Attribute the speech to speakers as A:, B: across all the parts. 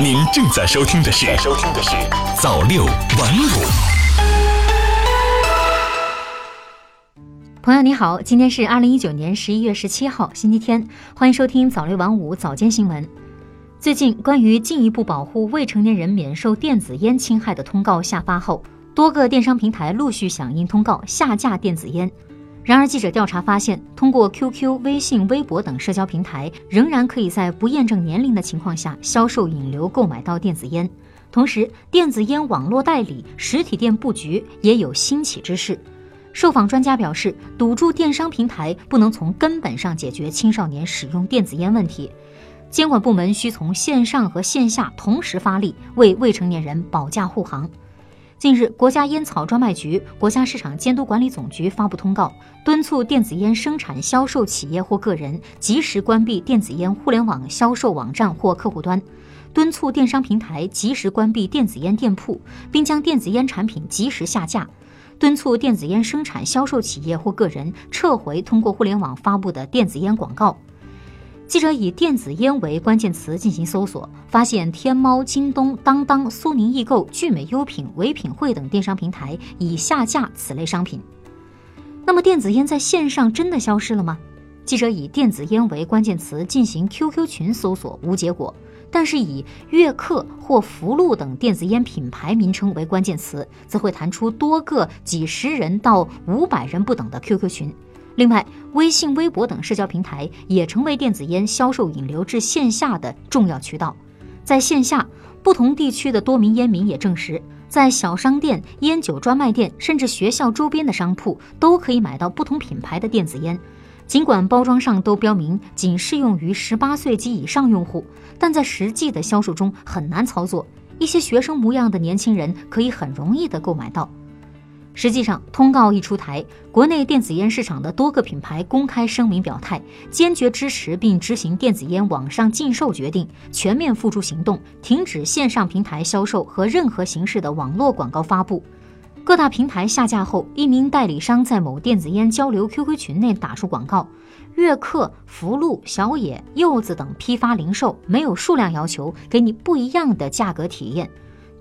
A: 您正在收听的是《收听的是早六晚五》。
B: 朋友你好，今天是二零一九年十一月十七号，星期天，欢迎收听早六晚五早间新闻。最近，关于进一步保护未成年人免受电子烟侵害的通告下发后，多个电商平台陆续响应通告下架电子烟。然而，记者调查发现，通过 QQ、微信、微博等社交平台，仍然可以在不验证年龄的情况下销售、引流、购买到电子烟。同时，电子烟网络代理、实体店布局也有兴起之势。受访专家表示，堵住电商平台不能从根本上解决青少年使用电子烟问题，监管部门需从线上和线下同时发力，为未成年人保驾护航。近日，国家烟草专卖局、国家市场监督管理总局发布通告，敦促电子烟生产销售企业或个人及时关闭电子烟互联网销售网站或客户端，敦促电商平台及时关闭电子烟店铺，并将电子烟产品及时下架，敦促电子烟生产销售企业或个人撤回通过互联网发布的电子烟广告。记者以电子烟为关键词进行搜索，发现天猫、京东、当当、苏宁易购、聚美优品、唯品会等电商平台已下架此类商品。那么，电子烟在线上真的消失了吗？记者以电子烟为关键词进行 QQ 群搜索，无结果。但是以悦客或福禄等电子烟品牌名称为关键词，则会弹出多个几十人到五百人不等的 QQ 群。另外，微信、微博等社交平台也成为电子烟销售引流至线下的重要渠道。在线下，不同地区的多名烟民也证实，在小商店、烟酒专卖店，甚至学校周边的商铺，都可以买到不同品牌的电子烟。尽管包装上都标明仅适用于十八岁及以上用户，但在实际的销售中很难操作。一些学生模样的年轻人可以很容易的购买到。实际上，通告一出台，国内电子烟市场的多个品牌公开声明表态，坚决支持并执行电子烟网上禁售决定，全面付诸行动，停止线上平台销售和任何形式的网络广告发布。各大平台下架后，一名代理商在某电子烟交流 QQ 群内打出广告：“悦客、福禄、小野、柚子等批发零售，没有数量要求，给你不一样的价格体验。”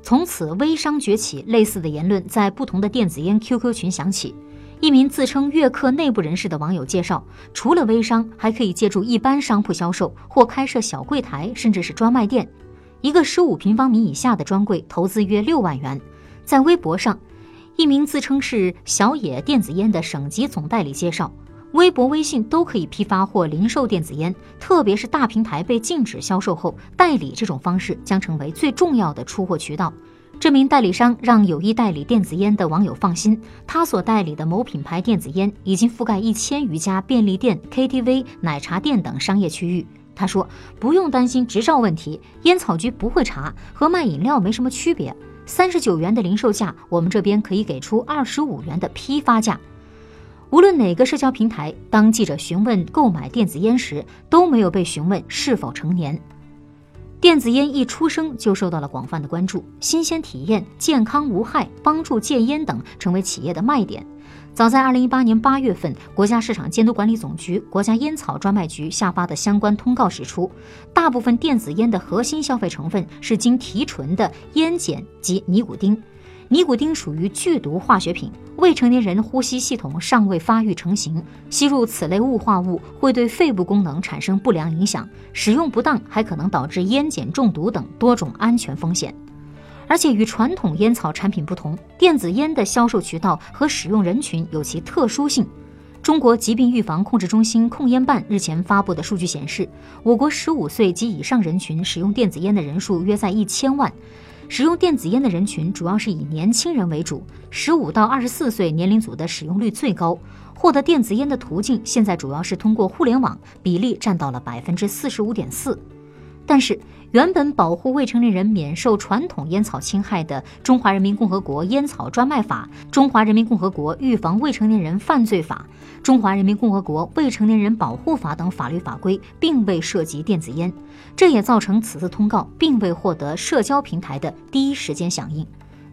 B: 从此，微商崛起，类似的言论在不同的电子烟 QQ 群响起。一名自称悦客内部人士的网友介绍，除了微商，还可以借助一般商铺销售或开设小柜台，甚至是专卖店。一个十五平方米以下的专柜投资约六万元。在微博上，一名自称是小野电子烟的省级总代理介绍。微博、微信都可以批发或零售电子烟，特别是大平台被禁止销售后，代理这种方式将成为最重要的出货渠道。这名代理商让有意代理电子烟的网友放心，他所代理的某品牌电子烟已经覆盖一千余家便利店、KTV、奶茶店等商业区域。他说：“不用担心执照问题，烟草局不会查，和卖饮料没什么区别。三十九元的零售价，我们这边可以给出二十五元的批发价。”无论哪个社交平台，当记者询问购买电子烟时，都没有被询问是否成年。电子烟一出生就受到了广泛的关注，新鲜体验、健康无害、帮助戒烟等成为企业的卖点。早在二零一八年八月份，国家市场监督管理总局、国家烟草专卖局下发的相关通告指出，大部分电子烟的核心消费成分是经提纯的烟碱及尼古丁。尼古丁属于剧毒化学品，未成年人呼吸系统尚未发育成型，吸入此类雾化物会对肺部功能产生不良影响，使用不当还可能导致烟碱中毒等多种安全风险。而且与传统烟草产品不同，电子烟的销售渠道和使用人群有其特殊性。中国疾病预防控制中心控烟办日前发布的数据显示，我国十五岁及以上人群使用电子烟的人数约在一千万。使用电子烟的人群主要是以年轻人为主，十五到二十四岁年龄组的使用率最高。获得电子烟的途径现在主要是通过互联网，比例占到了百分之四十五点四。但是，原本保护未成年人免受传统烟草侵害的《中华人民共和国烟草专卖法》《中华人民共和国预防未成年人犯罪法》《中华人民共和国未成年人保护法》等法律法规，并未涉及电子烟，这也造成此次通告并未获得社交平台的第一时间响应。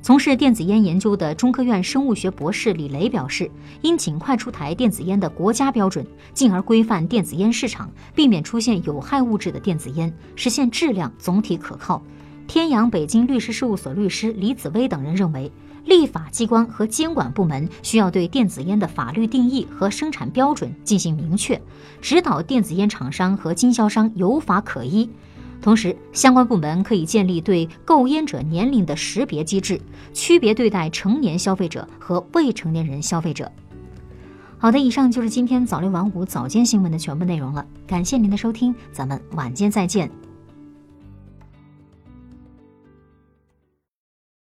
B: 从事电子烟研究的中科院生物学博士李雷表示，应尽快出台电子烟的国家标准，进而规范电子烟市场，避免出现有害物质的电子烟，实现质量总体可靠。天阳北京律师事务所律师李紫薇等人认为，立法机关和监管部门需要对电子烟的法律定义和生产标准进行明确，指导电子烟厂商和经销商有法可依。同时，相关部门可以建立对购烟者年龄的识别机制，区别对待成年消费者和未成年人消费者。好的，以上就是今天早六晚五早间新闻的全部内容了，感谢您的收听，咱们晚间再见。